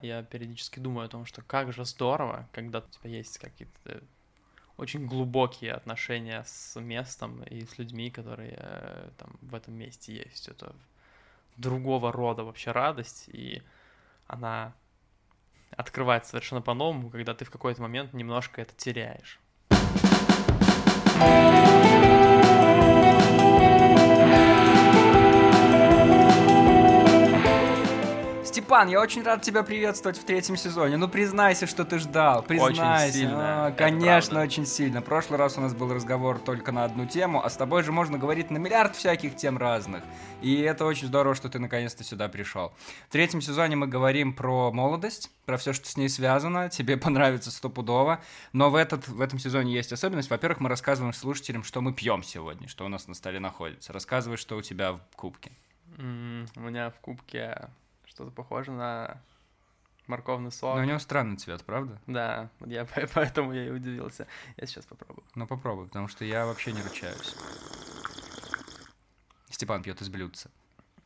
Я периодически думаю о том, что как же здорово, когда у тебя есть какие-то очень глубокие отношения с местом и с людьми, которые э, там в этом месте есть. Это другого рода вообще радость, и она открывается совершенно по-новому, когда ты в какой-то момент немножко это теряешь. Степан, я очень рад тебя приветствовать в третьем сезоне. Ну, признайся, что ты ждал. Признайся. Очень сильно. А, конечно, очень сильно. Прошлый раз у нас был разговор только на одну тему, а с тобой же можно говорить на миллиард всяких тем разных. И это очень здорово, что ты наконец-то сюда пришел. В третьем сезоне мы говорим про молодость, про все, что с ней связано. Тебе понравится стопудово. Но в, этот, в этом сезоне есть особенность. Во-первых, мы рассказываем слушателям, что мы пьем сегодня, что у нас на столе находится. Рассказывай, что у тебя в кубке. Mm, у меня в кубке что-то похоже на морковный сок. Но у него странный цвет, правда? Да, я поэтому я и удивился. Я сейчас попробую. Ну попробуй, потому что я вообще не ручаюсь. Степан пьет из блюдца.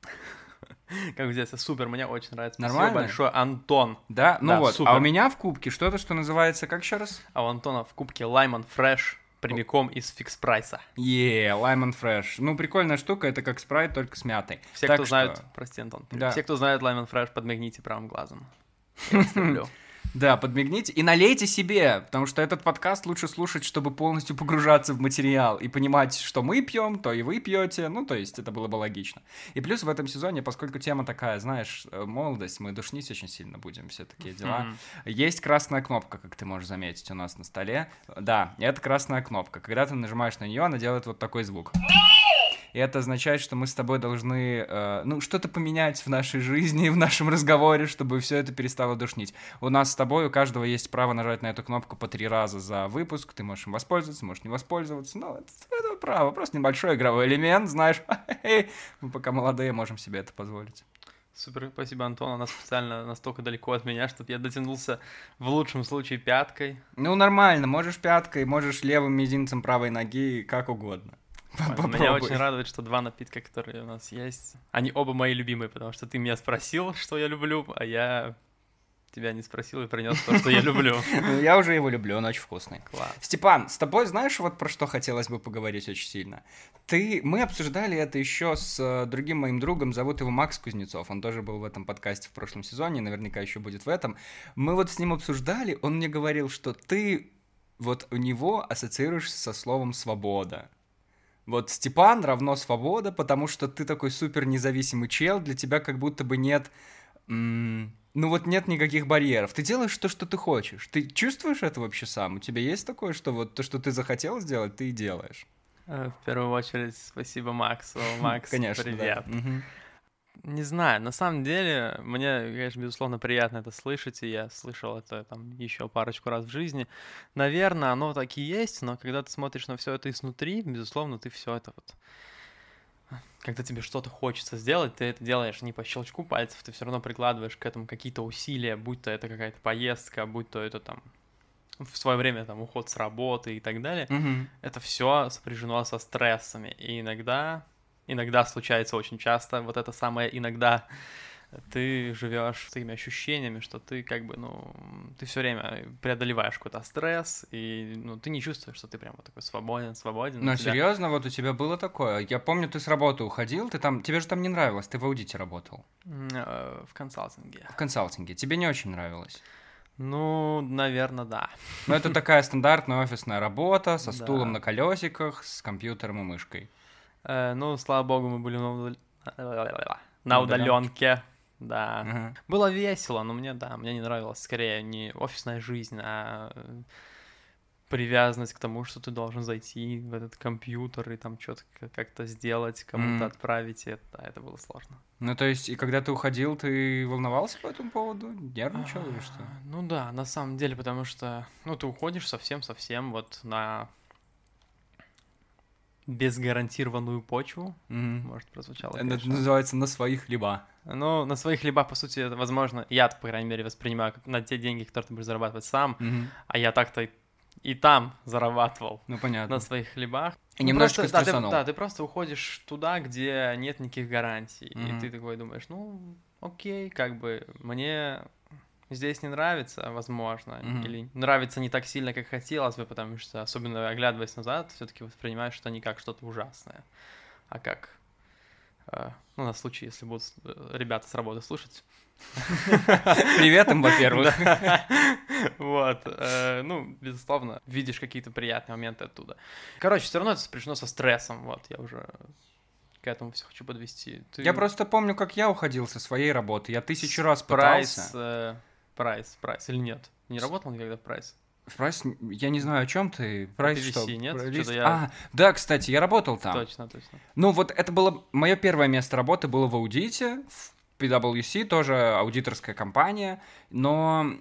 Как здесь, супер, мне очень нравится. Нормально? Спасибо большое, Антон. Да? Ну Да, вот, супер. а у меня в кубке что-то, что называется, как еще раз? А у Антона в кубке Laimon Fresh прямиком из Fix Price а. Е, Laimon Fresh. Ну, прикольная штука, это как спрайт, только с мятой. Все, Так кто что- знают, прости, Антон, Да. все, кто знает Laimon Fresh, подмигните правым глазом. Я. Да, подмигните и налейте себе, потому что этот подкаст лучше слушать, чтобы полностью погружаться в материал и понимать, что мы пьем, то и вы пьете. Ну, то есть это было бы логично. И плюс в этом сезоне, поскольку тема такая, знаешь, э, молодость, мы душнить очень сильно будем, все такие дела. Есть красная кнопка, как ты можешь заметить, у нас на столе. Да, это красная кнопка. Когда ты нажимаешь на нее, она делает вот такой звук. И это означает, что мы с тобой должны, э, ну, что-то поменять в нашей жизни, в нашем разговоре, чтобы все это перестало душнить. У нас с тобой, у каждого есть право нажать на эту кнопку по три раза за выпуск. Ты можешь им воспользоваться, можешь не воспользоваться. Ну, это, это право. Просто небольшой игровой элемент, знаешь. Мы пока молодые, можем себе это позволить. Супер, спасибо, Антон. Она специально настолько далеко от меня, чтобы я дотянулся в лучшем случае пяткой. Ну, нормально. Можешь пяткой, можешь левым мизинцем правой ноги, как угодно. Меня Попробуй. очень радует, что два напитка, которые у нас есть, они оба мои любимые, потому что ты меня спросил, что я люблю, а я тебя не спросил и принес то, что я люблю. Ну, Я уже его люблю, он очень вкусный. Класс. Степан, с тобой знаешь, вот про что хотелось бы поговорить очень сильно? Ты, мы обсуждали это еще с э, другим моим другом, зовут его Макс Кузнецов, он тоже был в этом подкасте в прошлом сезоне, наверняка еще будет в этом. Мы вот с ним обсуждали, он мне говорил, что ты вот у него ассоциируешься со словом «свобода». Вот Степан равно свобода, потому что ты такой супер независимый чел, для тебя как будто бы нет... ну вот нет никаких барьеров. Ты делаешь то, что ты хочешь. Ты чувствуешь это вообще сам? У тебя есть такое, что вот то, что ты захотел сделать, ты и делаешь? Э, В первую очередь, спасибо Максу. Макс, Конечно, да. привет. Не знаю, на самом деле, мне, конечно, безусловно, приятно это слышать, и я слышал это там еще парочку раз в жизни. Наверное, оно так и есть, но когда ты смотришь на все это изнутри, безусловно, ты все это вот... Когда тебе что-то хочется сделать, ты это делаешь не по щелчку пальцев, ты все равно прикладываешь к этому какие-то усилия, будь то это какая-то поездка, будь то это там в свое время там уход с работы и так далее Мгм. это все сопряжено со стрессами. И иногда, иногда случается очень часто, вот это самое иногда ты живешь с такими ощущениями, что ты как бы, ну, ты все время преодолеваешь какой-то стресс, и ну, ты не чувствуешь, что ты прям вот такой свободен, свободен. Ну, тебя- серьезно, вот у тебя было такое? Я помню, ты с работы уходил, ты там, тебе же там не нравилось, ты в аудите работал, э, в консалтинге. в консалтинге, тебе не очень нравилось. Ну, наверное, да. Но это такая стандартная офисная работа со Да. стулом на колесиках, с компьютером и мышкой. Э, ну, слава богу, мы были на, удал- на На удаленке. Да. Ага. Было весело, но мне, да, мне не нравилось скорее не офисная жизнь, а э, привязанность к тому, что ты должен зайти в этот компьютер и там что-то как-то сделать, кому-то Мгм. отправить, и это, да, это было сложно. Ну, то есть, и когда ты уходил, ты волновался по этому поводу? Нервничал или что? А, Ну да, на самом деле, потому что, ну, ты уходишь совсем-совсем вот на безгарантированную почву, Мгм. может, прозвучало, Это конечно. называется на своих хлеба. Ну, на своих хлебах, по сути, это возможно, я, по крайней мере, воспринимаю как на те деньги, которые ты будешь зарабатывать сам, Мгм. а я так-то и- и там зарабатывал Ну, понятно. на своих хлебах. И Ну, немножечко просто, да, ты, да, ты просто уходишь туда, где нет никаких гарантий, Мгм. и ты такой думаешь, ну, окей, как бы мне здесь не нравится, возможно, Мгм. или нравится не так сильно, как хотелось бы, потому что, особенно оглядываясь назад, все-таки воспринимаешь что не как что-то ужасное, а как, э, ну, на случай, если будут э, ребята с работы слушать. Привет им, во-первых. Вот, э, ну, безусловно, видишь какие-то приятные моменты оттуда. Короче, все равно это сопряжено со стрессом, вот, я уже к этому все хочу подвести. Я просто помню, как я уходил со своей работы. Я тысячу раз пытался. Price, Price, или нет? Не работал никогда в Price? Price, я не знаю, о чем ты. Price PwC, что? нет? Лист? я- А, да, кстати, я работал там. Точно, точно. Ну вот это было мое первое место работы было в аудите, в PwC, тоже аудиторская компания, но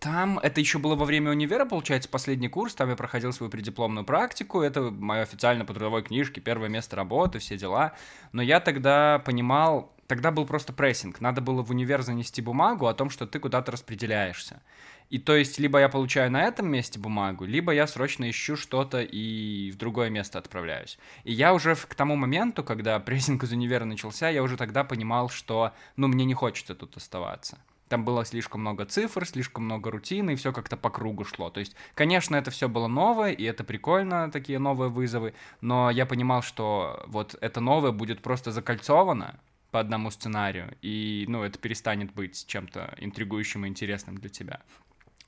там это еще было во время универа, получается, последний курс, там я проходил свою преддипломную практику, это мое официально по трудовой книжке, первое место работы, все дела, но я тогда понимал, тогда был просто прессинг, надо было в универ занести бумагу о том, что ты куда-то распределяешься. И то есть, либо я получаю на этом месте бумагу, либо я срочно ищу что-то и в другое место отправляюсь. И я уже к тому моменту, когда прессинг из универа начался, я уже тогда понимал, что, ну, мне не хочется тут оставаться. Там было слишком много цифр, слишком много рутины, и все как-то по кругу шло. То есть, конечно, это все было новое, и это прикольно, такие новые вызовы, но я понимал, что вот это новое будет просто закольцовано по одному сценарию, и, ну, это перестанет быть чем-то интригующим и интересным для тебя.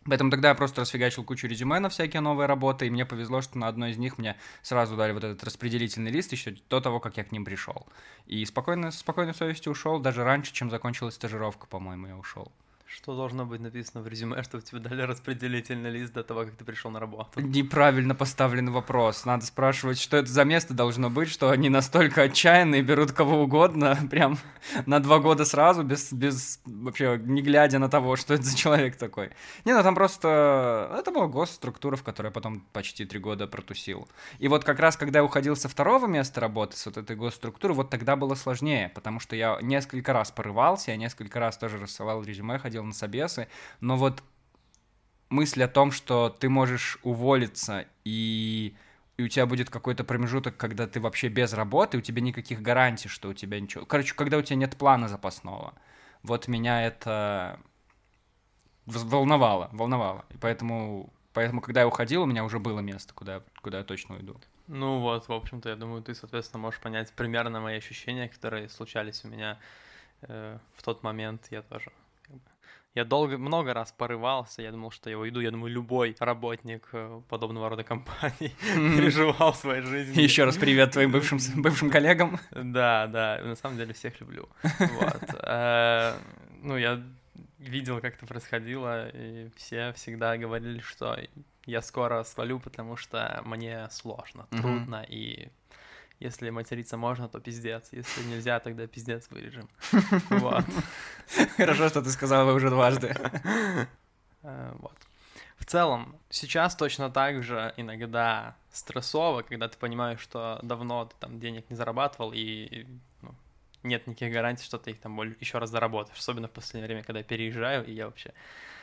Поэтому тогда я просто расфигачил кучу резюме на всякие новые работы, и мне повезло, что на одной из них мне сразу дали вот этот распределительный лист еще до того, как я к ним пришел. И спокойно, спокойной совестью ушел, даже раньше, чем закончилась стажировка, по-моему, я ушел. Что должно быть написано в резюме, чтобы тебе дали распределительный лист до того, как ты пришел на работу? Неправильно поставленный вопрос. Надо спрашивать, что это за место должно быть, что они настолько отчаянные, берут кого угодно, прям на два года сразу, без, без вообще не глядя на того, что это за человек такой. Не, ну там просто... Это была госструктура, в которой я потом почти три года протусил. И вот как раз, когда я уходил со второго места работы, с вот этой госструктуры, вот тогда было сложнее, потому что я несколько раз порывался, я несколько раз тоже рассылал резюме, ходил на собесы, но вот мысль о том, что ты можешь уволиться и и у тебя будет какой-то промежуток, когда ты вообще без работы, у тебя никаких гарантий, что у тебя ничего... Короче, когда у тебя нет плана запасного. Вот меня это волновало, волновало. И поэтому, поэтому, когда я уходил, у меня уже было место, куда, куда я точно уйду. Ну вот, в общем-то, я думаю, ты, соответственно, можешь понять примерно мои ощущения, которые случались у меня э, в тот момент. Я тоже. Я долго, много раз порывался, я думал, что я уйду. Я думаю, любой работник э, подобного рода компаний переживал в своей жизни. Еще раз привет твоим бывшим, бывшим коллегам. Да, да, на самом деле всех люблю. Вот. Э, Ну, я видел, как это происходило, и все всегда говорили, что я скоро свалю, потому что мне сложно, трудно, и если материться можно, то пиздец. Если нельзя, тогда пиздец вырежем. Вот. Хорошо, что ты сказал уже дважды. Э, Вот. В целом, сейчас точно так же иногда стрессово, когда ты понимаешь, что давно ты там денег не зарабатывал, и нет никаких гарантий, что ты их там еще раз заработаешь. Особенно в последнее время, когда я переезжаю, и я вообще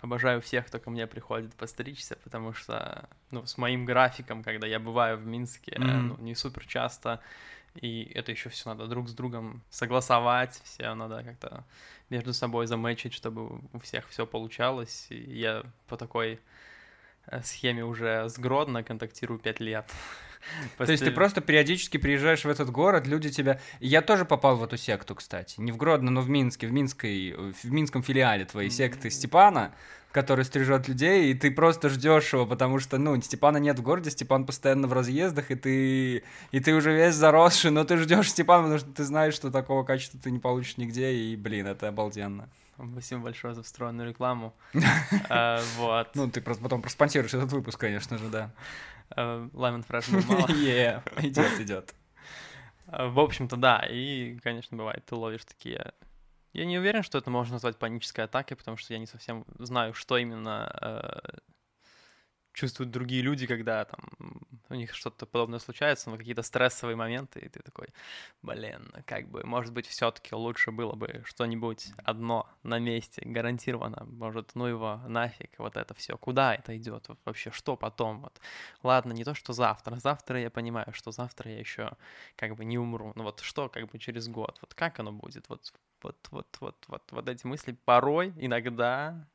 обожаю всех, кто ко мне приходит постричься, потому что, ну, с моим графиком, когда я бываю в Минске, Мгм. ну, не супер часто, и это еще все надо друг с другом согласовать, все надо как-то между собой заметчить, чтобы у всех все получалось. И я по такой э, схеме уже с Гродно контактирую 5 лет. То есть ты просто периодически приезжаешь в этот город, люди тебя... Я тоже попал в эту секту, кстати. Не в Гродно, но в Минске, в, Минской, в минском филиале твоей секты Степана, который стрижет людей, и ты просто ждешь его, потому что, ну, Степана нет в городе, Степан постоянно в разъездах, и ты, и ты уже весь заросший, но ты ждешь Степана, потому что ты знаешь, что такого качества ты не получишь нигде, и, блин, это обалденно. Спасибо большое за встроенную рекламу. Э, Вот. Ну, ты просто потом проспонсируешь этот выпуск, конечно же, да. Э, Lemon Fresh был мало. Идет, идет. Э, В общем-то, да, и, конечно, бывает, ты ловишь такие... Я не уверен, что это можно назвать панической атакой, потому что я не совсем знаю, что именно э, чувствуют другие люди, когда там у них что-то подобное случается, но какие-то стрессовые моменты, и ты такой, блин, как бы, может быть, все-таки лучше было бы что-нибудь одно на месте, гарантированно, может, ну его нафиг, вот это все, куда это идет, вообще, что потом, вот, ладно, не то, что завтра, завтра я понимаю, что завтра я еще как бы не умру, ну вот что, как бы через год, вот как оно будет, вот, вот, вот, вот, вот, вот эти мысли порой, иногда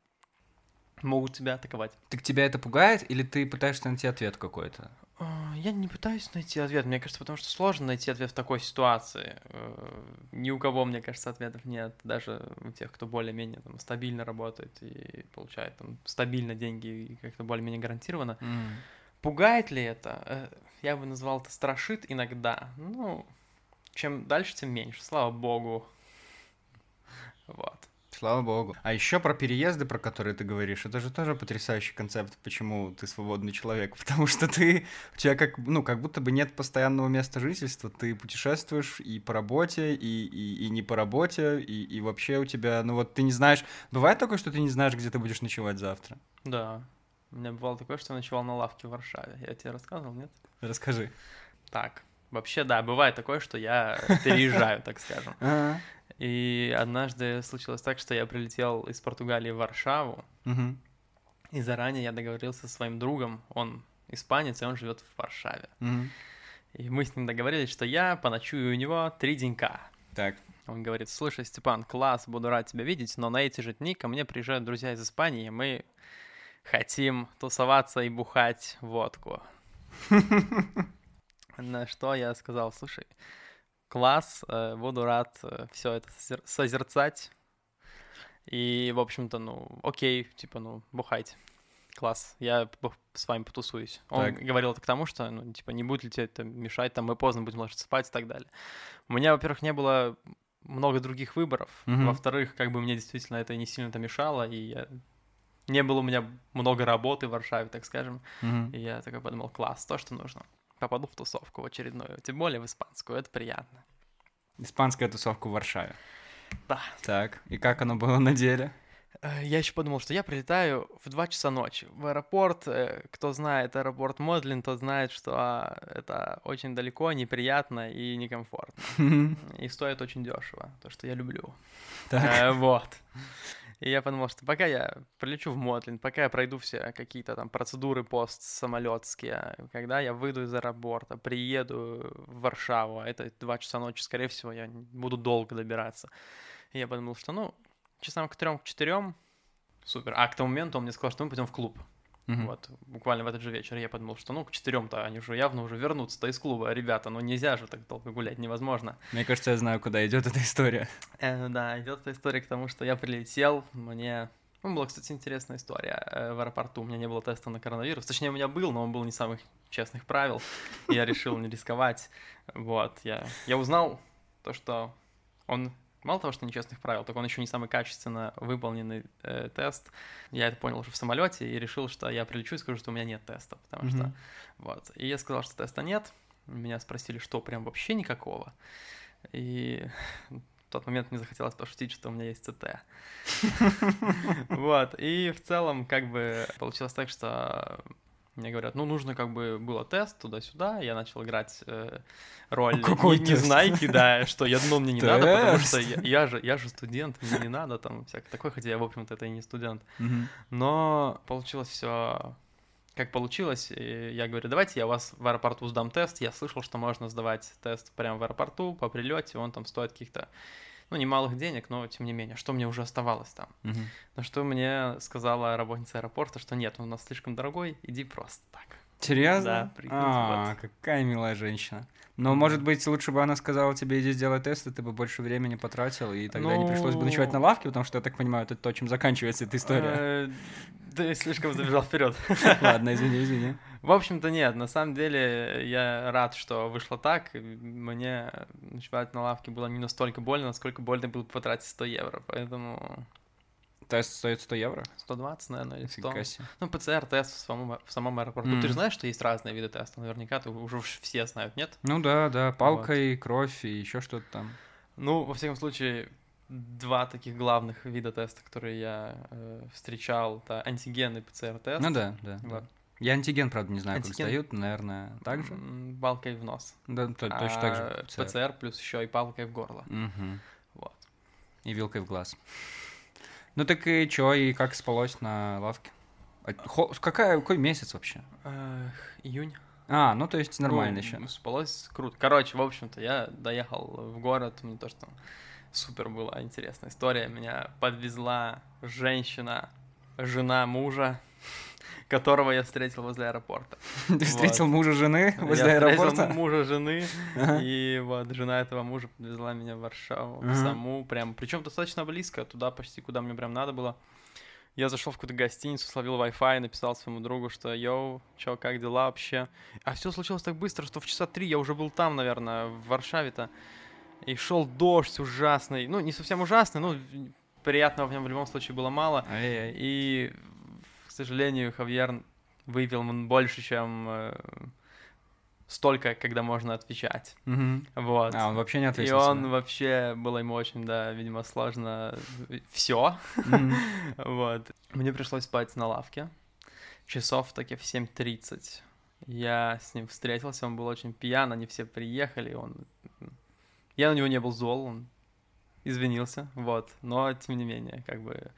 могут тебя атаковать. Так тебя это пугает, или ты пытаешься найти ответ какой-то? А, Я не пытаюсь найти ответ, мне кажется, потому что сложно найти ответ в такой ситуации. Э, Ни у кого, мне кажется, ответов нет, даже у тех, кто более-менее там, стабильно работает и получает там, стабильно деньги и как-то более-менее гарантированно. Пугает ли это? Э, Я бы назвал это страшит иногда. Ну, чем дальше, тем меньше, слава богу. Вот. Слава богу. А еще про переезды, про которые ты говоришь, это же тоже потрясающий концепт, почему ты свободный человек. Потому что ты, у тебя как, ну, как будто бы нет постоянного места жительства. Ты путешествуешь и по работе, и, и, и не по работе, и, и вообще у тебя, ну вот ты не знаешь... Бывает такое, что ты не знаешь, где ты будешь ночевать завтра? Да. У меня бывало такое, что я ночевал на лавке в Варшаве. Я тебе рассказывал, нет? Расскажи. Так, вообще, да, бывает такое, что я переезжаю, так скажем. И однажды случилось так, что я прилетел из Португалии в Варшаву, и заранее я договорился со своим другом, он испанец, и он живет в Варшаве. И мы с ним договорились, что я поночую у него три денька. Так. Он говорит, слушай, Степан, класс, буду рад тебя видеть, но на эти же дни ко мне приезжают друзья из Испании, и мы хотим тусоваться и бухать водку. На что я сказал, слушай, класс, э, буду рад все это созер- созерцать. И, в общем-то, ну, окей, типа, ну, бухайте. Класс, я с вами потусуюсь. Он Так. говорил это к тому, что, ну, типа, не будет ли тебе это мешать, там, мы поздно будем ложиться спать и так далее. У меня, во-первых, не было много других выборов. Мгм. Во-вторых, как бы мне действительно это не сильно-то мешало, и я... не было у меня много работы в Варшаве, так скажем. Мгм. И я такой подумал, класс, то, что нужно. Попаду в тусовку в очередную, тем более в испанскую, это приятно. Испанская тусовка в Варшаве. Да. Так, и как оно было на деле? Э, Я еще подумал, что я прилетаю в 2 часа ночи в аэропорт. Э, Кто знает аэропорт Модлин, тот знает, что а, это очень далеко, неприятно и некомфортно. И стоит очень дешево, то, что я люблю. Так. Э, Вот. И я подумал, что пока я прилечу в Мотлин, пока я пройду все какие-то там процедуры постсамолетские, когда я выйду из аэропорта, приеду в Варшаву, а это два часа ночи, скорее всего, я буду долго добираться. И я подумал, что, ну, часам к трем, к четырем, супер. А к тому моменту он мне сказал, что мы пойдем в клуб. Мгм. Вот, буквально в этот же вечер я подумал, что, ну, к четырем-то они уже явно уже вернутся-то из клуба. Ребята, ну нельзя же так долго гулять, невозможно. Мне кажется, я знаю, куда идет эта история. Э, да, идет эта история к тому, что я прилетел, мне... Ну, была, кстати, интересная история. Э, В аэропорту у меня не было теста на коронавирус. Точнее, у меня был, но он был не самых честных правил. Я решил не рисковать. Вот, я, я узнал то, что он мало того, что нечестных правил, так он еще не самый качественно выполненный э, тест. Я это понял уже в самолете и решил, что я прилечу и скажу, что у меня нет теста, потому что Мгм. вот. И я сказал, что теста нет. Меня спросили, что прям вообще никакого. И в тот момент мне захотелось пошутить, что у меня есть ЦТ. Вот. И в целом, как бы, получилось так, что мне говорят, ну, нужно как бы было тест туда-сюда, я начал играть э, роль Какой не, незнайки, да, что я думал, мне не надо, потому что я, я же, я же студент, мне не надо там всякое такое, хотя я, в общем-то, это и не студент. Но получилось все как получилось. И я говорю, давайте я вас в аэропорту сдам тест. Я слышал, что можно сдавать тест прямо в аэропорту по прилете. Он там стоит каких-то, ну, немалых денег, но тем не менее, что мне уже оставалось там? Мгм. На что мне сказала работница аэропорта, что нет, он у нас слишком дорогой, иди просто так. Серьезно? Да, А, какая милая женщина. Но, может быть, лучше бы она сказала тебе, иди сделай тест, и ты бы больше времени потратил, и тогда не пришлось бы ночевать на Ну- лавке, потому что, я так понимаю, это то, чем заканчивается эта история. Э, Ты слишком забежал вперед. Ладно, извини, извини. В общем-то, нет, на самом деле я рад, что вышло так. Мне ночевать на лавке было не настолько больно, насколько больно было потратить 100 евро. Поэтому Тест стоит 100 евро? 120, наверное, или 100. Фига себе. Ну, ПЦР-тест в самом, в самом аэропорту. Мгм. Ты же знаешь, что есть разные виды теста? Наверняка ты уже все знают, нет? Ну да, да, палкой, кровь и еще что-то там. Ну, во всяком случае, два таких главных вида теста, которые я э, встречал, это антиген и ПЦР-тест. Ну да, да. да. Вот. Я антиген, правда, не знаю, как Антиген? сдают, наверное, так же? Палкой в нос. Да, то- точно так же. А ПЦР. ПЦР плюс еще и палкой в горло. Мгм. Вот. И вилкой в глаз. Ну так и чё, и как спалось на лавке? А хо- Какая, какой месяц вообще? Июнь. А, ну то есть нормально Ну, еще. Спалось круто. Короче, в общем-то, я доехал в город, мне то, что супер была интересная история. Меня подвезла женщина жена мужа, которого я встретил возле аэропорта. Ты Вот. встретил мужа жены возле я встретил аэропорта? мужа жены, Ага. и вот жена этого мужа подвезла меня в Варшаву Ага. саму, прям, причем достаточно близко, туда почти, куда мне прям надо было. Я зашел в какую-то гостиницу, словил Wi-Fi, написал своему другу, что «Йоу, чё, как дела вообще?» А все случилось так быстро, что в часа три я уже был там, наверное, в Варшаве-то. И шел дождь ужасный. Ну, не совсем ужасный, но приятного в нем в любом случае было мало. Ай-яй. И, сожалению, Хавьер выпил больше, чем э, столько, когда можно отвечать. Мгм. Вот. А, он вообще не И ответил он тебе? вообще было ему очень, да, видимо, сложно все. Мгм. Вот. Мне пришлось спать на лавке. Часов таки в 7.30. Я с ним встретился, он был очень пьян, они все приехали, он... Я на него не был зол, он извинился, вот. Но, тем не менее, как бы...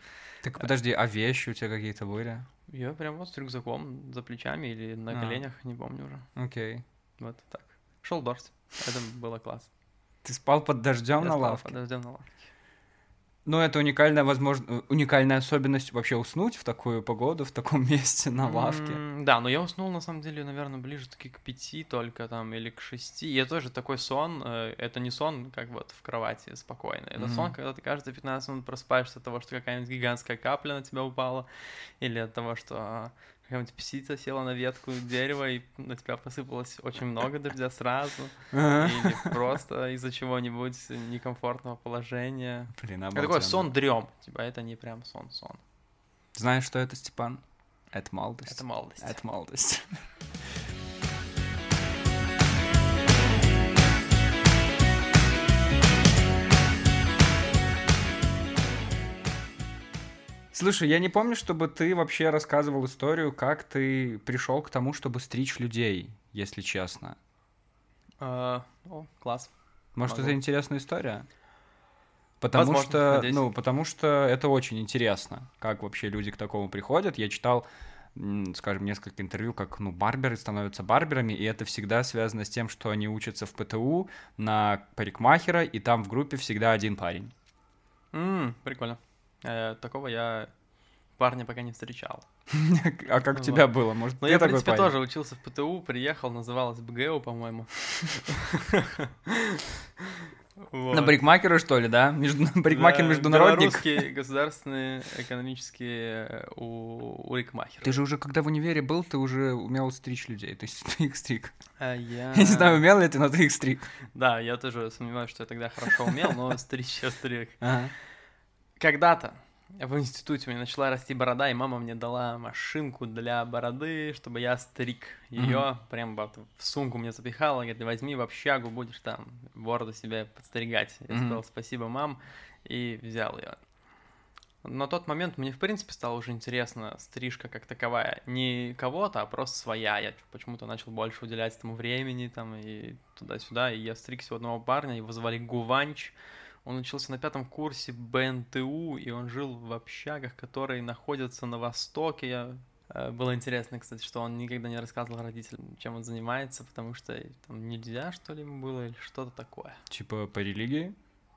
Так подожди, а вещи у тебя какие-то были? Я прям вот с рюкзаком за плечами или на А. коленях, не помню уже. Окей. Вот так. Шел дождь. Это было класс. Ты спал под дождем Я на спал лавке? под дождем на лавке. Ну, это уникальная, возможно, уникальная особенность вообще уснуть в такую погоду, в таком месте на лавке. М, Да, но я уснул, на самом деле, наверное, ближе таки к пяти только там, или к шести. Это тоже такой сон, э, это не сон, как вот в кровати спокойно. Это Мгм. сон, когда ты каждые 15 минут просыпаешься от того, что какая-нибудь гигантская капля на тебя упала, или от того, что какая-нибудь птица села на ветку дерева, и на тебя посыпалось очень много дождя сразу, или просто из-за чего-нибудь некомфортного положения. Блин, Это такой обалденно. сон дрем, типа это не прям сон-сон. Знаешь, что это, Степан? Это молодость. Это молодость. Это молодость. Слушай, я не помню, чтобы ты вообще рассказывал историю, как ты пришел к тому, чтобы стричь людей, если честно. А, О, класс. Может, Могу. это интересная история? Потому Возможно, что, надеюсь. ну, потому что это очень интересно, как вообще люди к такому приходят. Я читал, скажем, несколько интервью, как, ну, барберы становятся барберами, и это всегда связано с тем, что они учатся в ПТУ на парикмахера, и там в группе всегда один парень. М, прикольно. Э, такого я парня пока не встречал. А как у тебя было? Может, ты я, в принципе, тоже учился в ПТУ, приехал, называлось БГУ, по-моему. На Вот. парикмахера, что ли, да? Между... Парикмахер Да, международник? Белорусский государственный экономический э, у урикмахер. Ты же уже, когда в универе был, ты уже умел стричь людей, то есть ты их стриг. А я... Я не знаю, умел ли ты, но ты их стриг. Да, я тоже сомневаюсь, что я тогда хорошо умел, но стричь я стриг. Когда-то в институте у меня начала расти борода, и мама мне дала машинку для бороды, чтобы я стриг ее, прям вот в сумку мне запихала, говорит, возьми в общагу, будешь там бороду себе подстригать. Я Мгм. сказал спасибо, мам, и взял ее. На тот момент мне, в принципе, стало уже интересно стрижка как таковая. Не кого-то, а просто своя. Я почему-то начал больше уделять этому времени там и туда-сюда. И я стригся у одного парня, его звали Гуванч. Он учился на пятом курсе БНТУ, и он жил в общагах, которые находятся на востоке. Я... э, Было интересно, кстати, что он никогда не рассказывал родителям, чем он занимается, потому что там нельзя, что ли, ему было, или что-то такое. Типа по религии?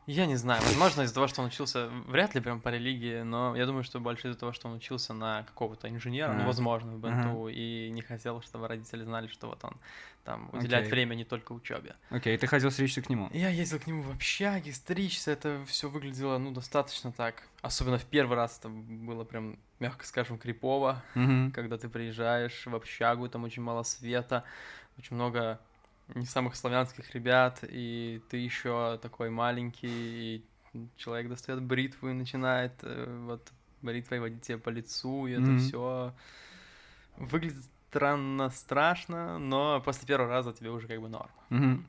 Я не знаю, возможно, из-за того, что он учился, вряд ли прям по религии, но я думаю, что больше из-за того, что он учился на какого-то инженера, ну, Ага. возможно, в БНТУ, и не хотел, чтобы родители знали, что вот он там уделяет Окей. время не только учебе. Окей, ты хотел стричься к нему. Я ездил к нему в общаге, стричься, это все выглядело, ну, достаточно так. Особенно в первый раз это было прям, мягко скажем, крипово, Мгм. когда ты приезжаешь в общагу, там очень мало света, очень много не самых славянских ребят, и ты еще такой маленький, и человек достает бритву и начинает э, вот бритвой водить тебе по лицу, и это Мгм. все выглядит странно, страшно, но после первого раза тебе уже как бы норм. Мгм.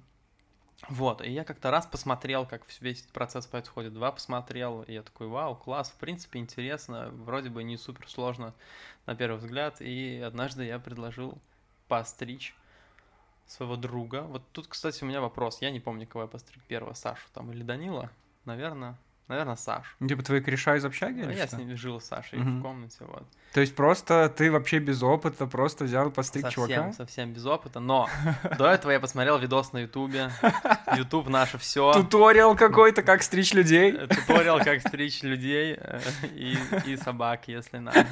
Вот, и я как-то раз посмотрел, как весь процесс происходит, два посмотрел, и я такой, вау, класс, в принципе, интересно, вроде бы не супер сложно на первый взгляд, и однажды я предложил постричь своего друга. Вот тут, кстати, у меня вопрос, я не помню, кого я постриг первого, Сашу там или Данила, наверное, Наверное, Саш. Ну, Типа твои кореша из общаги или я что? с ним жил с Сашей Мгм. в комнате, вот. То есть просто ты вообще без опыта просто взял и постриг совсем, чувака? совсем без опыта, но до этого я посмотрел видос на Ютубе. Ютуб наше все. Туториал какой-то, как стричь людей? Туториал, как стричь людей э, и собак, если надо.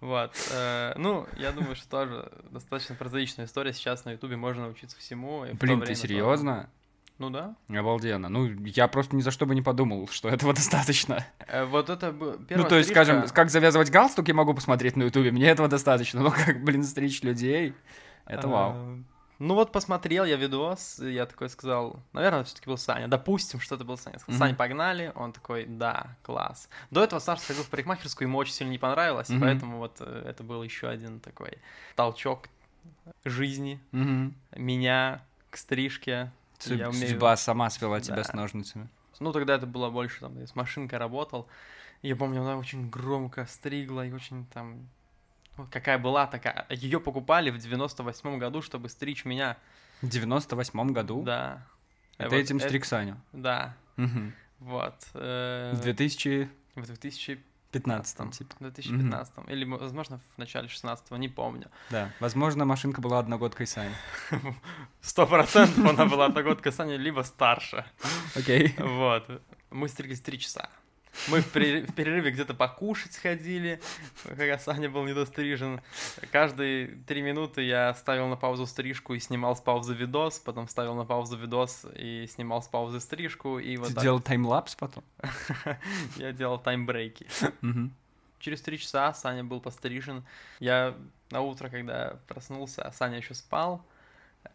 Вот. э, Ну, я думаю, что тоже достаточно прозаичная история. Сейчас на Ютубе можно научиться всему. Блин, ты серьезно? Ну да. Обалденно. Ну, я просто ни за что бы не подумал, что этого достаточно. Э, Вот это был ну, то есть, скажем, как завязывать галстук я могу посмотреть на Ютубе, мне этого достаточно. Но как, блин, стричь людей, это вау. Ну вот посмотрел я видос, и я такой сказал, наверное, все-таки был Саня. Допустим, что это был Саня. Сказал, Мгм. Саня, погнали. Он такой, да, класс. До этого Саша сходил в парикмахерскую, ему очень сильно не понравилось, Мгм. поэтому вот э, это был еще один такой толчок жизни, Мгм. меня к стрижке. Су- Я умею- Судьба сама свела тебя Да. с ножницами. Ну, тогда это было больше, там, я с машинкой работал. Я помню, она очень громко стригла и очень там... Какая была такая. Ее покупали в 98 году, чтобы стричь меня. В 98 году? Да. Это вот этим это- стриг Саню. Да, Мгм. вот. э, В 2015 В 2015, типа. 2015 или, возможно, в начале 16 не помню. Да. Возможно, машинка была одногодкой Сани. Сто процентов она была одногодка Саня, либо старше. Окей. Вот. Мы стриглись три часа. Мы в переры- в перерыве где-то покушать сходили, когда Саня был недострижен. Каждые три минуты я ставил на паузу стрижку и снимал с паузы видос, потом ставил на паузу видос и снимал с паузы стрижку, и вот Ты так делал таймлапс потом? я делал таймбрейки. Через три часа Саня был пострижен. Я на утро, когда проснулся, а Саня еще спал.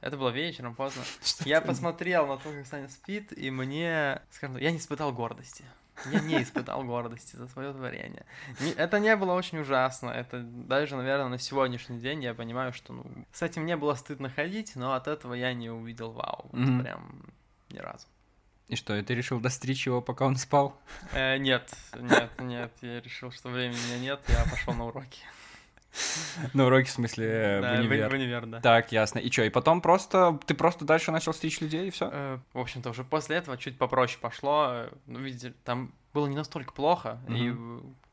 Это было вечером, поздно. Я ты- посмотрел на то, как Саня спит, и мне, скажем так, я не испытал гордости. Я не испытал гордости за свое творение. Это не было очень ужасно. Это даже, наверное, на сегодняшний день я понимаю, что ну, с этим не было стыдно ходить, но от этого я не увидел вау. Вот Мгм. Прям ни разу. И что, и ты решил достричь его, пока он спал? Э, нет, нет, нет. Я решил, что времени у меня нет, я пошел на уроки. На уроке, в смысле, э, Да, в универ. в универ, да. Так, ясно. И что, и потом просто, ты просто дальше начал стричь людей, и все? Э, В общем-то, уже после этого чуть попроще пошло. Ну, видите, там было не настолько плохо, и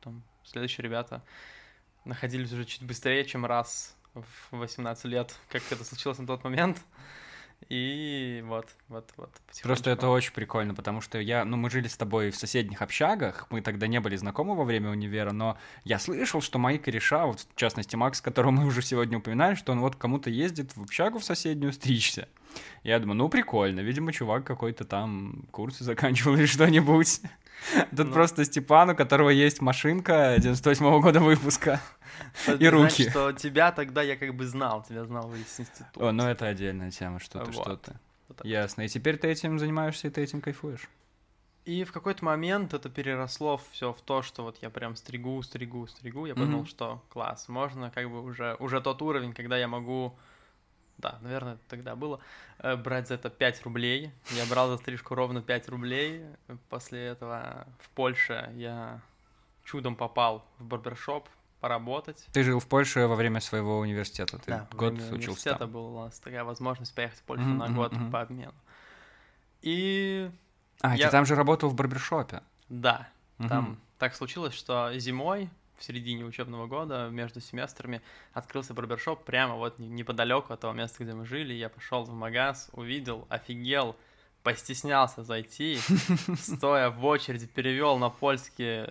там следующие ребята находились уже чуть быстрее, чем раз в 18 лет, как это случилось на тот момент. И вот, вот, вот. Просто это очень прикольно, потому что я, ну, мы жили с тобой в соседних общагах, мы тогда не были знакомы во время универа, но я слышал, что мои кореша, вот в частности Макс, которого мы уже сегодня упоминали, что он вот кому-то ездит в общагу в соседнюю стричься. Я думаю, ну, прикольно, видимо, чувак какой-то там курсы заканчивал или что-нибудь. Тут Ну. просто Степан, у которого есть машинка 98 года выпуска. Это и значит, руки. что тебя тогда я как бы знал, тебя знал из института. О, ну это отдельная тема, что ты, Вот. что ты. Вот. Ясно. И теперь ты этим занимаешься, и ты этим кайфуешь. И в какой-то момент это переросло все в то, что вот я прям стригу, стригу, стригу. Я подумал, Мгм. что класс, можно как бы уже, уже тот уровень, когда я могу, да, наверное, тогда было, э, брать за это 5 рублей. Я брал за стрижку ровно 5 рублей. После этого в Польше я чудом попал в барбершоп поработать. Ты жил в Польше во время своего университета, ты Да, год учился университета там. была такая возможность поехать в Польшу Мгм, на год мгм. по обмену. И А, я- ты там же работал в барбершопе. да, Там Мгм. так случилось, что зимой, в середине учебного года, между семестрами, открылся барбершоп прямо вот не- неподалеку от того места, где мы жили. Я пошел в магаз, увидел, офигел, постеснялся зайти, стоя в очереди, перевел на польский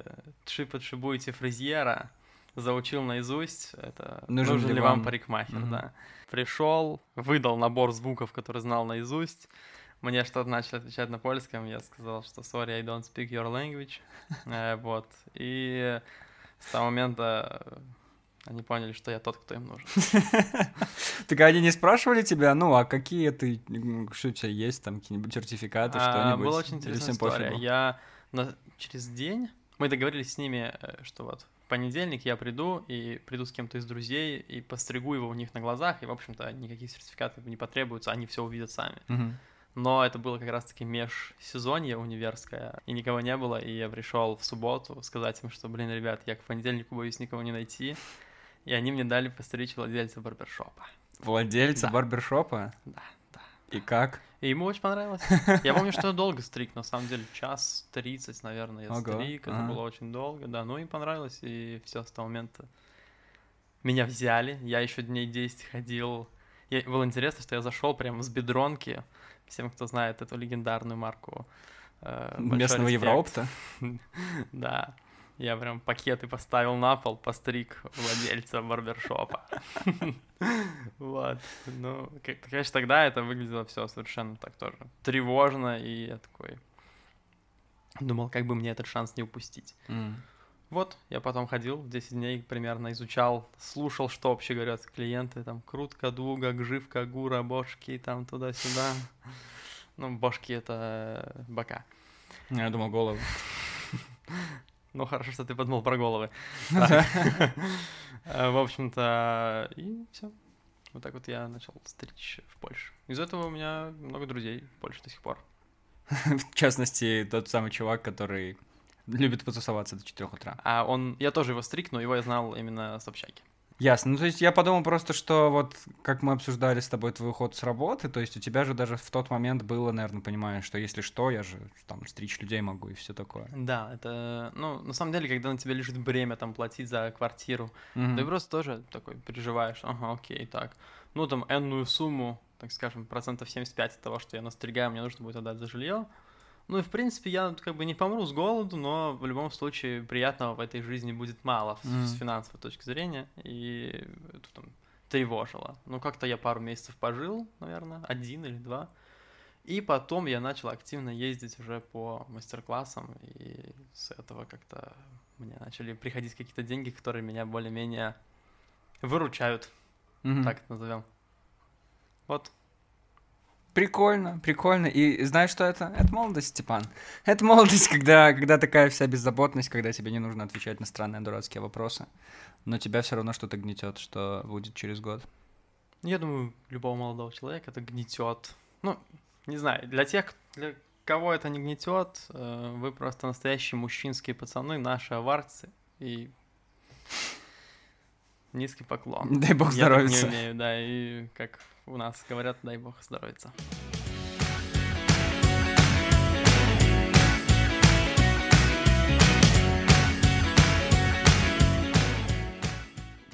«Тшипы тшибуйте фрезьера», заучил наизусть, это Нужен нужен, ли вам вам?» парикмахер, Мгм. да. Пришел, выдал набор звуков, который знал наизусть, мне что-то начали отвечать на польском, я сказал, что sorry, I don't speak your language. Э, Вот. И с того момента э, они поняли, что я тот, кто им нужен. Так они не спрашивали тебя, ну, а какие ты, что у тебя есть, там, какие-нибудь сертификаты, А, что-нибудь? Была очень интересная история. Я через день, мы договорились с ними, э, что вот в понедельник я приду и приду с кем-то из друзей и постригу его у них на глазах, и, в общем-то, никаких сертификатов не потребуются, они все увидят сами. Но это было как раз-таки межсезонье универское, и никого не было, и я пришел в субботу сказать им, что, блин, ребят, я к понедельнику боюсь никого не найти, и они мне дали постричь владельца барбершопа. Владельца Да. барбершопа? Да, да. И как? И ему очень понравилось. Я помню, что я долго стриг, на самом деле, час тридцать, наверное, я Ого, стриг, это ага. было очень долго, да, ну и понравилось, и все с того момента. Меня взяли, я еще дней 10 ходил. Я- было интересно, что я зашел прямо с бедронки, всем, кто знает эту легендарную марку. э, Местного респект. Европта. Да. Я прям пакеты поставил на пол, постриг владельца барбершопа. Вот. Ну, конечно, тогда это выглядело все совершенно так тоже тревожно, и я такой думал, как бы мне этот шанс не упустить. Вот, я потом ходил, 10 дней примерно изучал, слушал, что вообще говорят клиенты, там, крутка, дуга, гживка, гура, бошки, там, туда-сюда. Ну, бошки — это э, бока. Я думал, голову. Ну, хорошо, что ты подумал про головы. Э, В общем-то, и все. Вот так вот я начал стричь в Польше. Из этого у меня много друзей в Польше до сих пор. В частности, тот самый чувак, который любит потусоваться до 4 утра. А он, я тоже его стриг, но его я знал именно с общаги. Ясно. Ну, то есть я подумал просто, что вот как мы обсуждали с тобой твой уход с работы, то есть у тебя же даже в тот момент было, наверное, понимаешь, что если что, я же там стричь людей могу и все такое. Да, это, ну, на самом деле, когда на тебя лежит бремя там платить за квартиру, Мгм. ты просто тоже такой переживаешь, ага, окей, так, ну, там, энную сумму, так скажем, процентов 75 от того, что я настригаю, мне нужно будет отдать за жилье. Ну и, в принципе, я как бы не помру с голоду, но в любом случае приятного в этой жизни будет мало с, Мгм. с финансовой точки зрения, и это там тревожило. Ну, как-то я пару месяцев пожил, наверное, один или два, и потом я начал активно ездить уже по мастер-классам, и с этого как-то мне начали приходить какие-то деньги, которые меня более-менее выручают, Мгм. так это назовем. Вот. Прикольно, прикольно. И знаешь, что это? Это молодость, Степан. Это молодость, когда, когда такая вся беззаботность, когда тебе не нужно отвечать на странные дурацкие вопросы, но тебя все равно что-то гнетет, что будет через год. Я думаю, любого молодого человека это гнетет. Ну, не знаю, для тех, для кого это не гнетет, э, вы просто настоящие мужчинские пацаны, наши аварцы, и низкий поклон. Дай бог Я так не умею, да, и как у нас говорят, дай бог здоровится.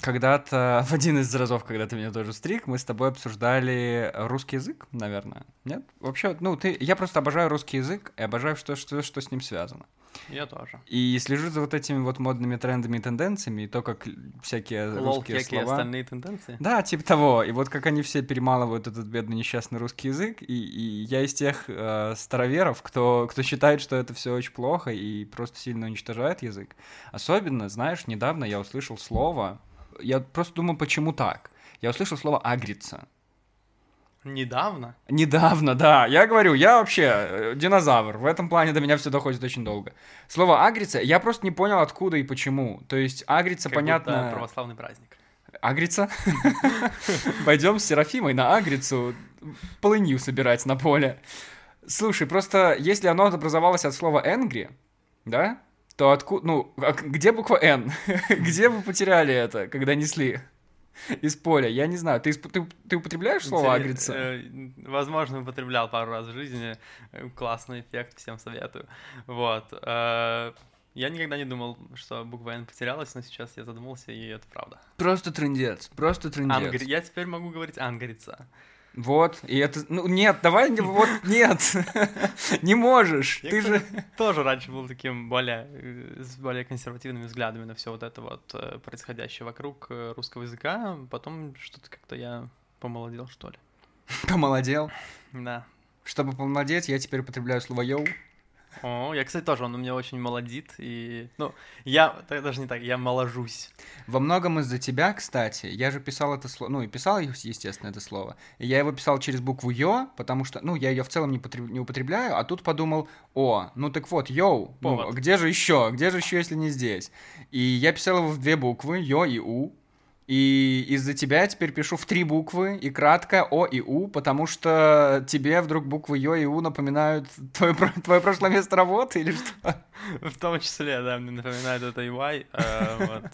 Когда-то, в один из разов, когда ты меня тоже стриг, мы с тобой обсуждали русский язык, наверное. Нет? Вообще, ну, ты... Я просто обожаю русский язык и обожаю что, что, что с ним связано. Я тоже. И слежу за вот этими вот модными трендами и тенденциями, и то, как всякие Лол, русские какие слова... остальные тенденции? Да, типа того. И вот как они все перемалывают этот бедный несчастный русский язык. И, и я из тех э, староверов, кто, кто считает, что это все очень плохо и просто сильно уничтожает язык. Особенно, знаешь, недавно я услышал слово. Я просто думаю, почему так? Я услышал слово агриться. Недавно? Недавно, да. Я говорю, я вообще э, динозавр. В этом плане до меня все доходит очень долго. Слово агриться, я просто не понял, откуда и почему. То есть агриться, Как понятно... будто православный праздник. Агрица? Пойдем с Серафимой на Агрицу полынью собирать на поле. Слушай, просто если оно образовалось от слова «энгри», да, то откуда... Ну, а где буква «Н»? где вы потеряли это, когда несли из поля? Я не знаю. Ты, ты, ты употребляешь слово «агрица»? э, Возможно, употреблял пару раз в жизни. Классный эффект, всем советую. Вот. э, Я никогда не думал, что буква Н потерялась, но сейчас я задумался, и это правда. Просто трындец, просто трындец. Ангри... Я теперь могу говорить ангрица. Вот, и это... Ну, нет, давай, не- вот, нет. не можешь. Я, Ты же... тоже раньше был таким более, э, с более консервативными взглядами на все вот это вот э, происходящее вокруг э, русского языка. Потом что-то как-то я помолодел, что ли. Помолодел. Да. Чтобы помолодеть, я теперь употребляю слово «йоу». О, я, кстати, тоже, он у меня очень молодит, и, ну, я, даже не так, я моложусь. Во многом из-за тебя, кстати, я же писал это слово, ну и писал, естественно, это слово. И я его писал через букву «ё», потому что, ну, я ее в целом не, потреб- не употребляю, а тут подумал, о, ну так вот, «йоу», ну, где же еще, где же еще, если не здесь? И я писал его в две буквы, «ё» и «у», и из-за тебя теперь пишу в три буквы и кратко О и У, потому что тебе вдруг буквы Ё и У напоминают твое, твое прошлое место работы или что? В том числе, да, мне напоминает это EY. э.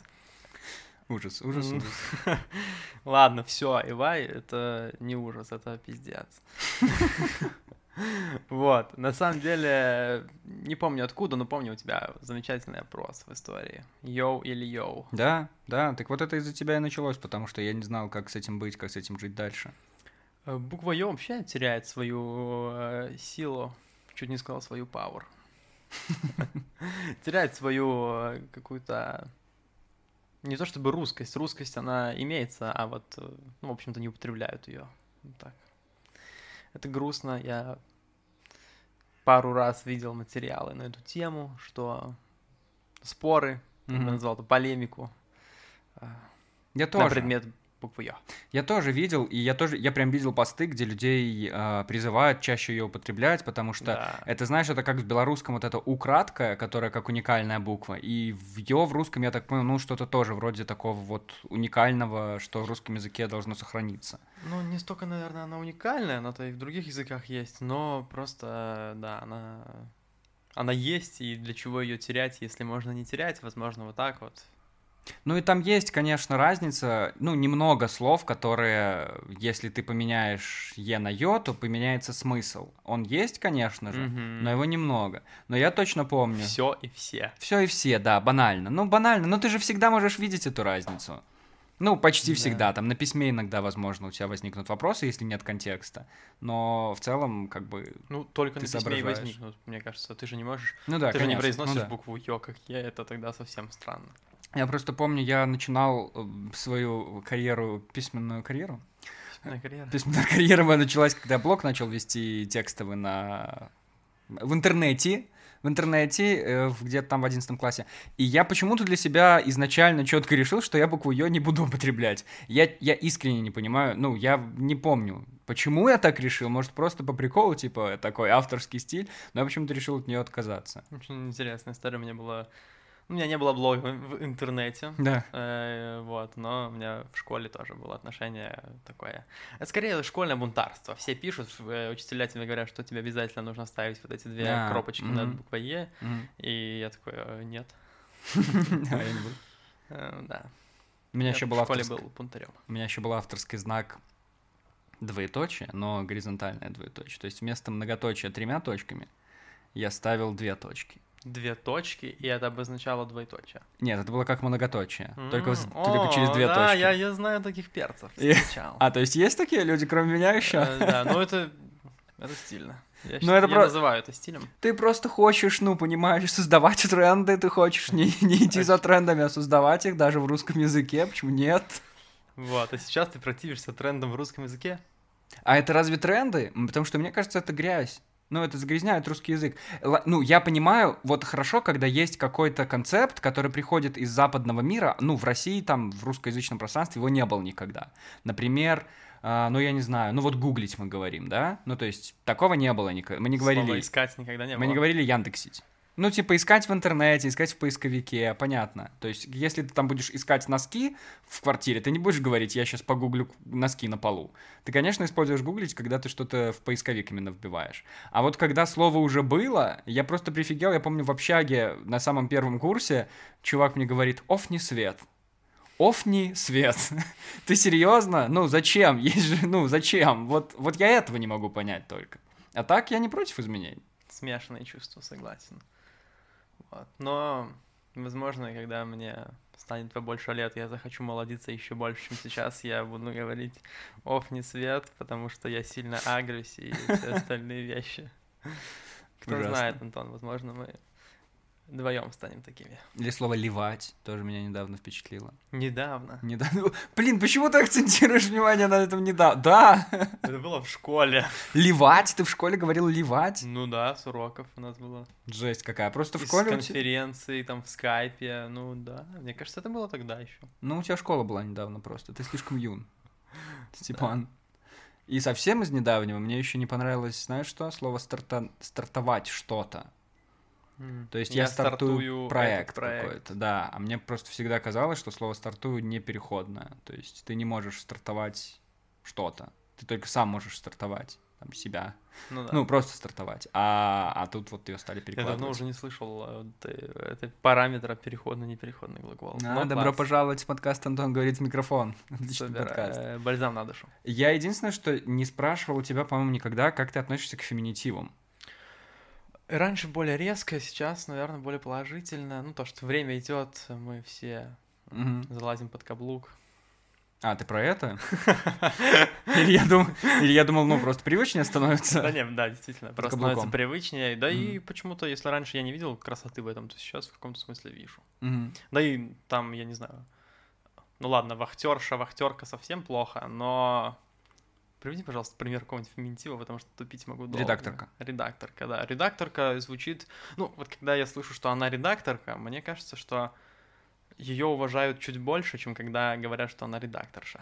Ужас, ужас, ужас. Ладно, все, EY это не ужас, это пиздец. Вот, на самом деле, не помню откуда, но помню у тебя замечательный опрос в истории. Йоу или йоу. Да, да, так вот это из-за тебя и началось, потому что я не знал, как с этим быть, как с этим жить дальше. Э, буква Йо вообще теряет свою э, силу, чуть не сказал свою power. Теряет свою э, какую-то не то чтобы русскость, русскость она имеется, а вот, э, ну, в общем-то, не употребляют ее. Так. Это грустно. Я пару раз видел материалы на эту тему, что споры, mm-hmm. я назвал это полемику. Э, я тоже. На предмет букву Я. Я тоже видел, и я тоже, я прям видел посты, где людей э, призывают чаще ее употреблять, потому что да. это, знаешь, это как в белорусском вот это украткое, которое как уникальная буква, и в ее в русском, я так понял, ну что-то тоже вроде такого вот уникального, что в русском языке должно сохраниться. Ну, не столько, наверное, она уникальная, она-то и в других языках есть, но просто, да, она она есть, и для чего ее терять, если можно не терять, возможно, вот так вот. Ну и там есть, конечно, разница, ну, немного слов, которые, если ты поменяешь «е» на «ё», то поменяется смысл. Он есть, конечно же, mm-hmm. но его немного. Но я точно помню. Все и все. Все и все, да, банально. Ну, банально, но ты же всегда можешь видеть эту разницу. Ну, почти да. всегда. Там на письме иногда, возможно, у тебя возникнут вопросы, если нет контекста. Но в целом, как бы. Ну, только на письме и возникнут, мне кажется. Ты же не можешь. Ну да, Ты конечно. же не произносишь ну, да. букву Ё, как я, это тогда совсем странно. Я просто помню, я начинал э, свою карьеру, письменную карьеру. Письменная карьера. Письменная карьера моя началась, когда я блог начал вести текстовый на... в интернете в интернете, э, где-то там в 11 классе. И я почему-то для себя изначально четко решил, что я букву Ё не буду употреблять. Я, я искренне не понимаю, ну, я не помню, почему я так решил. Может, просто по приколу, типа, такой авторский стиль, но я почему-то решил от нее отказаться. Очень интересная история. У меня была у меня не было блога в интернете. Да. Э, вот, но у меня в школе тоже было отношение такое. Это скорее школьное бунтарство. Все пишут, э, учителя тебе говорят, что тебе обязательно нужно ставить вот эти две да. кропочки mm-hmm. над буквой Е. Mm-hmm. И я такой, «Э, нет. Э, да. У меня еще был в школе был бунтарем. У меня еще был авторский знак двоеточие, но горизонтальное двоеточие. То есть вместо многоточия тремя точками я ставил две точки две точки, и это обозначало двоеточие. Нет, это было как многоточие, mm-hmm. только, О, только через две да, точки. Я, я знаю таких перцев. Встречал. А, то есть есть такие люди, кроме меня еще? Э, да, ну это, это стильно. Я, ну, это я про... называю это стилем. Ты просто хочешь, ну, понимаешь, создавать тренды, ты хочешь не, не идти за трендами, а создавать их даже в русском языке, почему нет? Вот, а сейчас ты противишься трендам в русском языке? А это разве тренды? Потому что мне кажется, это грязь. Ну, это загрязняет русский язык. Ну, я понимаю, вот хорошо, когда есть какой-то концепт, который приходит из западного мира. Ну, в России, там, в русскоязычном пространстве его не было никогда. Например, Uh, ну, я не знаю, ну вот гуглить мы говорим, да? Ну, то есть, такого не было никогда. Мы не говорили... Слово искать никогда не было. Мы не говорили Яндексить. Ну, типа, искать в интернете, искать в поисковике, понятно. То есть, если ты там будешь искать носки в квартире, ты не будешь говорить, я сейчас погуглю носки на полу. Ты, конечно, используешь гуглить, когда ты что-то в поисковик именно вбиваешь. А вот когда слово уже было, я просто прифигел, я помню в общаге на самом первом курсе чувак мне говорит, офни свет. Офни свет. ты серьезно? Ну, зачем? Есть же, ну, зачем? Вот, вот я этого не могу понять только. А так я не против изменений. Смешанные чувства, согласен. Вот. Но, возможно, когда мне станет побольше лет, я захочу молодиться еще больше, чем сейчас, я буду говорить «оф, не свет», потому что я сильно агрюсь и все остальные вещи. Кто Ужасно. знает, Антон, возможно, мы Вдвоем станем такими. Или слово ливать тоже меня недавно впечатлило. Недавно. Недавно. Блин, почему ты акцентируешь внимание на этом недавно? Да. Это было в школе. Ливать? Ты в школе говорил ливать? Ну да, с уроков у нас было. Жесть какая. Просто в школе. С конференции, там в скайпе. Ну да. Мне кажется, это было тогда еще. Ну, у тебя школа была недавно просто. Ты слишком юн. Степан. И совсем из недавнего мне еще не понравилось, знаешь что? Слово старта... стартовать что-то. То есть я, я стартую проект, проект. какой-то, да. А мне просто всегда казалось, что слово стартую не переходное. То есть ты не можешь стартовать что-то. Ты только сам можешь стартовать. там, себя. Ну, да. Ну, просто стартовать. А, а тут вот ее стали Я перекладывать. давно уже не слышал э, вот, э, это параметра переходный-непереходный глагол. А, Но добро класс. пожаловать в подкаст «Антон говорит в микрофон». Отличный Супер, подкаст. э, Бальзам на душу. Я единственное, что не спрашивал у тебя, по-моему, никогда, как ты относишься к феминитивам. Раньше более резко, сейчас, наверное, более положительно. Ну, то, что время идет, мы все Мгм. залазим под каблук. А, ты про это? Или я думал, или я думал, ну, просто привычнее Да становится. нет, да, действительно, просто каблуком. становится привычнее. Да и Мгм. почему-то, если раньше я не видел красоты в этом, то сейчас в каком-то смысле вижу. Мгм. Да и там, я не знаю, ну ладно, вахтерша, вахтерка совсем плохо, но приведи, пожалуйста, пример какого-нибудь феминитива, потому что тупить могу долго. Редакторка. Редакторка, да. Редакторка звучит... Ну, вот когда я слышу, что она редакторка, мне кажется, что ее уважают чуть больше, чем когда говорят, что она редакторша.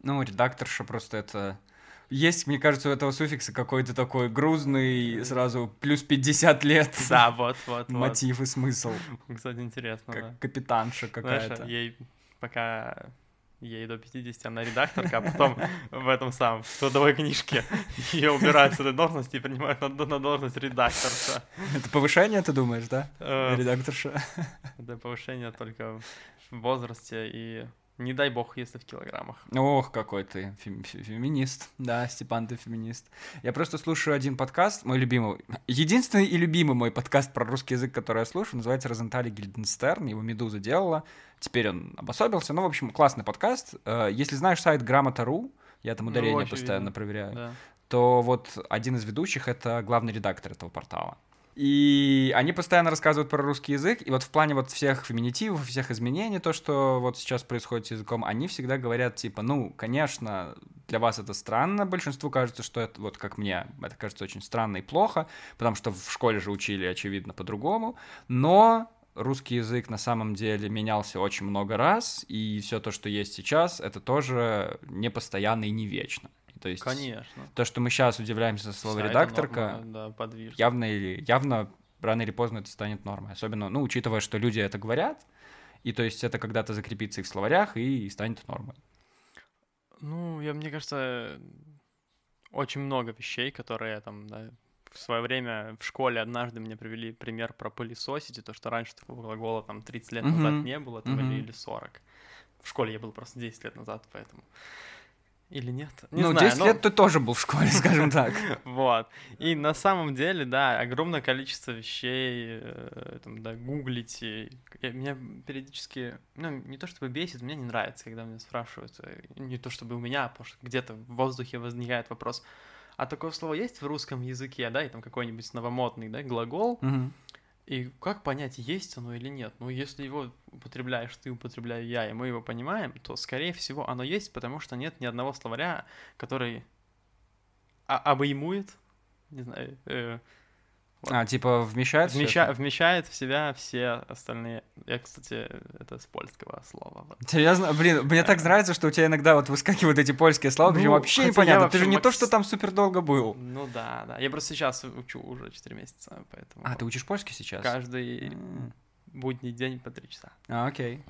Ну, редакторша просто это... Есть, мне кажется, у этого суффикса какой-то такой грузный, сразу плюс 50 лет. Да, вот, вот, вот. Мотив и смысл. Кстати, интересно, да. Как капитанша Знаешь, какая-то. ей пока ей до 50, она редакторка, а потом в этом самом, в трудовой книжке ее убирают с этой должности и принимают на, на должность редакторша. Это повышение, ты думаешь, да? Э, Редакторша. Это повышение только в возрасте и не дай бог, если в килограммах. Ох, какой ты фем- фе- феминист. Да, Степан, ты феминист. Я просто слушаю один подкаст, мой любимый. Единственный и любимый мой подкаст про русский язык, который я слушаю, называется «Розентали Гильденстерн». Его «Медуза» делала. Теперь он обособился. Ну, в общем, классный подкаст. Э, Если знаешь сайт Грамота.ру, я там Ну, ударение очевидно. постоянно проверяю, Да. то вот один из ведущих — это главный редактор этого портала. И они постоянно рассказывают про русский язык, и вот в плане вот всех феминитивов, всех изменений, то, что вот сейчас происходит с языком, они всегда говорят, типа, ну, конечно, для вас это странно, большинству кажется, что это, вот как мне, это кажется очень странно и плохо, потому что в школе же учили, очевидно, по-другому, но русский язык на самом деле менялся очень много раз, и все то, что есть сейчас, это тоже не постоянно и не вечно. То есть Конечно. то, что мы сейчас удивляемся со слово Вся эта редакторка, норма, Да, явно или явно рано или поздно это станет нормой. Особенно, ну, учитывая, что люди это говорят, и то есть это когда-то закрепится и в словарях, и станет нормой. Ну, я, мне кажется, очень много вещей, которые там, да, в свое время в школе однажды мне привели пример про пылесосить, и то, что раньше такого глагола там 30 лет назад Мгм. не было, там, Мгм. или, или 40. В школе я был просто 10 лет назад, поэтому... Или нет? Не ну, знаю, 10 но- лет ты тоже был в школе, скажем так. Вот. И на самом деле, да, огромное количество вещей, э, там, да, гуглите. Я- меня периодически, ну, не то чтобы бесит, мне не нравится, когда меня спрашивают, э, не то чтобы у меня, потому что где-то в воздухе возникает вопрос, а такое слово есть в русском языке, да, и там какой-нибудь новомодный, да, глагол, Мгм. И как понять, есть оно или нет? Ну, если его употребляешь ты, употребляю я, и мы его понимаем, то, скорее всего, оно есть, потому что нет ни одного словаря, который а- обоймует, не знаю, э, А, типа вмещает вмеща- вмещает в себя все остальные. Я, кстати, это с польского слова. вот. Серьезно? Блин, мне так нравится, что у тебя иногда вот выскакивают эти польские слова, причем Ну, вообще хотя я непонятно. Ты вообще же не то, макс- что там супер долго был. Ну да, да. Я просто сейчас учу уже 4 месяца, поэтому А, ты учишь польский сейчас? каждый М. будний день по 3 часа. А, окей.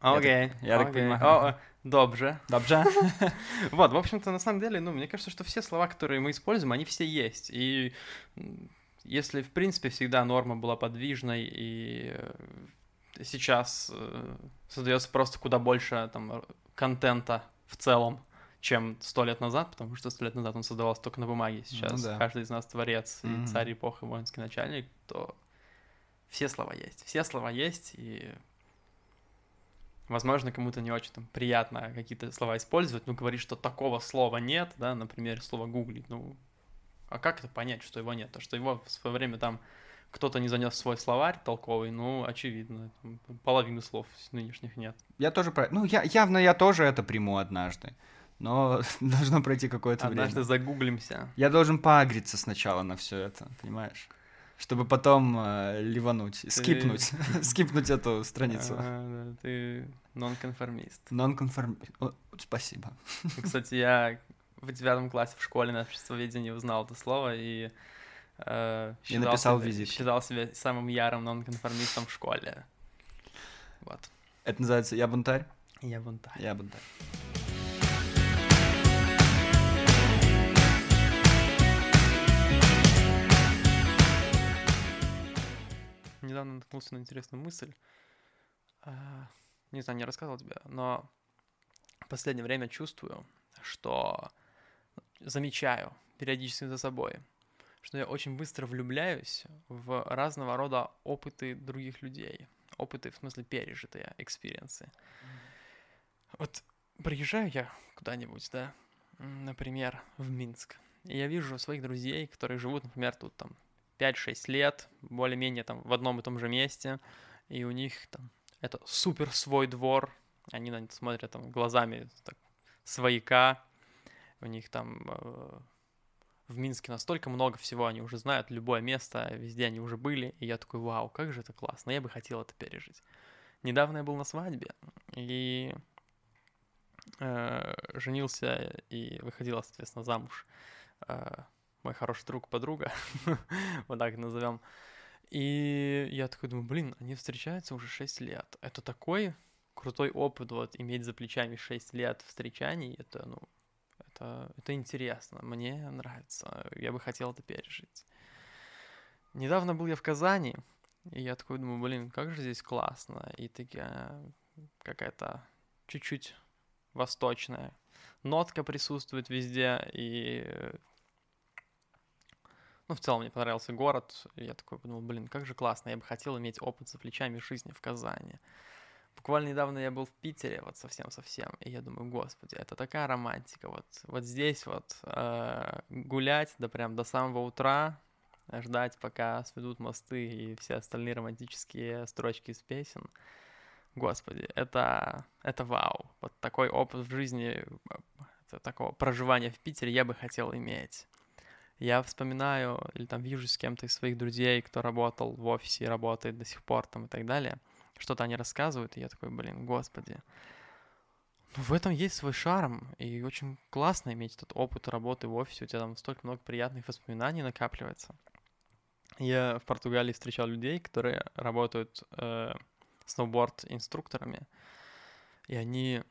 Окей, я так понимаю. Добже. Добже. Вот, в общем-то, на самом деле, ну, мне кажется, что все слова, которые мы используем, они все есть. И если, в принципе, всегда норма была подвижной, и э, сейчас э, создается просто куда больше там контента в целом, чем сто лет назад, потому что сто лет назад он создавался только на бумаге. Сейчас да. каждый из нас творец, Мгм. и царь эпохи, воинский начальник, то все слова есть. Все слова есть, и Возможно, кому-то не очень там приятно какие-то слова использовать, но говорить, что такого слова нет, да, например, слово гуглить, ну, а как это понять, что его нет? То, что его в свое время там кто-то не занес свой словарь толковый, ну, очевидно, половины слов нынешних нет. Я тоже про... Ну, я, явно я тоже это приму однажды. Но должно пройти какое-то Однажды время. загуглимся. Я должен поагриться сначала на все это, понимаешь? Чтобы потом э, ливануть, скипнуть, скипнуть эту страницу. А, ты нонконформист. Нонконформ... О, Спасибо. Кстати, я в девятом классе в школе на обществоведении узнал это слово и э, считал, написал себя, визит. считал себя самым ярым нонконформистом в школе. Вот. Это называется «Я бунтарь»? Я бунтарь. Я бунтарь. Недавно наткнулся на интересную мысль. А, не знаю, не рассказывал тебе, но в последнее время чувствую, что замечаю периодически за собой, что я очень быстро влюбляюсь в разного рода опыты других людей. Опыты, в смысле, пережитые, experience ы. Вот приезжаю я куда-нибудь, да, например, в Минск, и я вижу своих друзей, которые живут, например, тут там 5-6 лет, более-менее там в одном и том же месте, и у них там это супер свой двор, они на это смотрят там глазами так, свояка, у них там э, в Минске настолько много всего, они уже знают любое место, везде они уже были, и я такой, вау, как же это классно, я бы хотел это пережить. Недавно я был на свадьбе, и э, женился и выходила, соответственно, замуж э, мой хороший друг, подруга, вот так назовем. И я такой думаю, блин, они встречаются уже 6 лет. Это такой крутой опыт, вот, иметь за плечами 6 лет встречаний, это, ну, это, это интересно, мне нравится, я бы хотел это пережить. Недавно был я в Казани, и я такой думаю, блин, как же здесь классно, и такая какая-то чуть-чуть восточная нотка присутствует везде, и ну, в целом мне понравился город, я такой подумал, блин, как же классно, я бы хотел иметь опыт за плечами жизни в Казани. Буквально недавно я был в Питере, вот совсем-совсем, и я думаю, господи, это такая романтика, вот, вот здесь вот э, гулять, да прям до самого утра, ждать, пока сведут мосты и все остальные романтические строчки из песен. Господи, это, это вау. Вот такой опыт в жизни, э, такого проживания в Питере я бы хотел иметь я вспоминаю или там вижу с кем-то из своих друзей, кто работал в офисе и работает до сих пор там и так далее, что-то они рассказывают, и я такой, блин, господи, ну, в этом есть свой шарм, и очень классно иметь этот опыт работы в офисе, у тебя там столько много приятных воспоминаний накапливается. Я в Португалии встречал людей, которые работают э, сноуборд-инструкторами, и они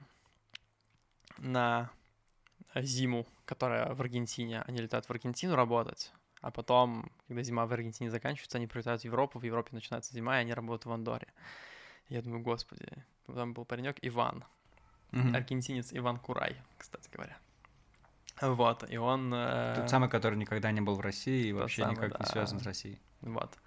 на зиму, которая в Аргентине, они летают в Аргентину работать, а потом, когда зима в Аргентине заканчивается, они прилетают в Европу, в Европе начинается зима, и они работают в Андоре. Я думаю, господи, там был паренек Иван, mm-hmm. аргентинец Иван Курай, кстати говоря. Вот, и он... Э... Тот самый, который никогда не был в России и вообще самый, никак да. не связан с Россией. Вот.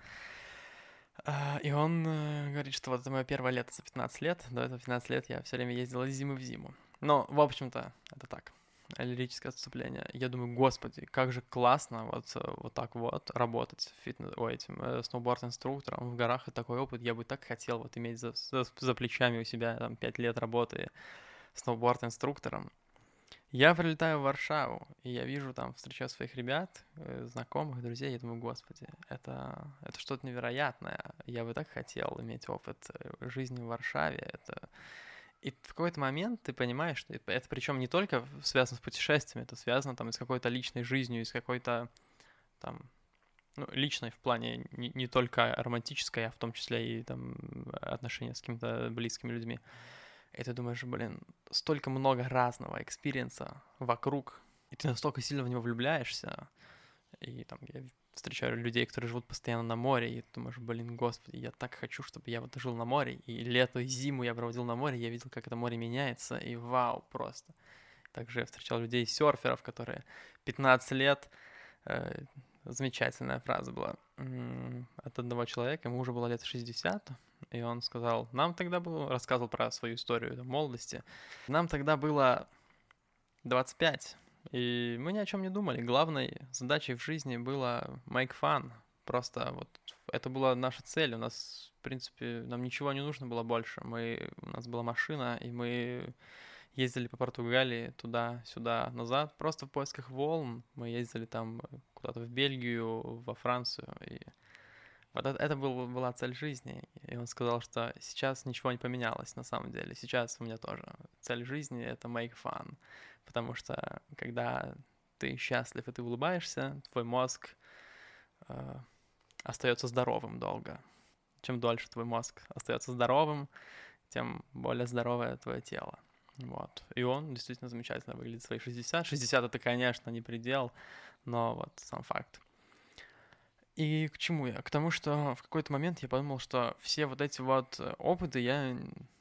Э, и он э, говорит, что вот это мое первое лето за 15 лет, до этого 15 лет я все время ездил из зимы в зиму. Но, в общем-то, это так лирическое отступление. Я думаю, господи, как же классно вот, э, вот так вот работать фитнес, ой, этим э, сноуборд-инструктором в горах, и такой опыт я бы так хотел вот иметь за, за, за плечами у себя там пять лет работы сноуборд-инструктором. Я прилетаю в Варшаву, и я вижу там, встречаю своих ребят, э, знакомых, друзей, я думаю, господи, это, это что-то невероятное. Я бы так хотел иметь опыт жизни в Варшаве. Это, и в какой-то момент ты понимаешь, что это причем не только связано с путешествиями, это связано там с какой-то личной жизнью, с какой-то там ну, личной в плане не, не только романтической, а в том числе и там отношения с какими-то близкими людьми. И ты думаешь, блин, столько много разного experience а вокруг, и ты настолько сильно в него влюбляешься. И там я встречаю людей, которые живут постоянно на море, и думаешь, блин, господи, я так хочу, чтобы я вот жил на море, и лето, и зиму я проводил на море, я видел, как это море меняется, и вау, просто. Также я встречал людей, серферов, которые 15 лет, э, замечательная фраза была. От одного человека, ему уже было лет 60, и он сказал, нам тогда было, рассказывал про свою историю молодости, нам тогда было 25, и мы ни о чем не думали. Главной задачей в жизни было make fun. Просто вот это была наша цель. У нас, в принципе, нам ничего не нужно было больше. Мы, у нас была машина, и мы ездили по Португалии туда-сюда, назад, просто в поисках волн. Мы ездили там куда-то в Бельгию, во Францию. И вот это, это был, была цель жизни. И он сказал, что сейчас ничего не поменялось на самом деле. Сейчас у меня тоже цель жизни — это make fun потому что когда ты счастлив и ты улыбаешься, твой мозг э, остается здоровым долго. Чем дольше твой мозг остается здоровым, тем более здоровое твое тело. Вот. И он действительно замечательно выглядит свои 60. 60 это, конечно, не предел, но вот сам факт. И к чему я? К тому, что в какой-то момент я подумал, что все вот эти вот э, опыты я,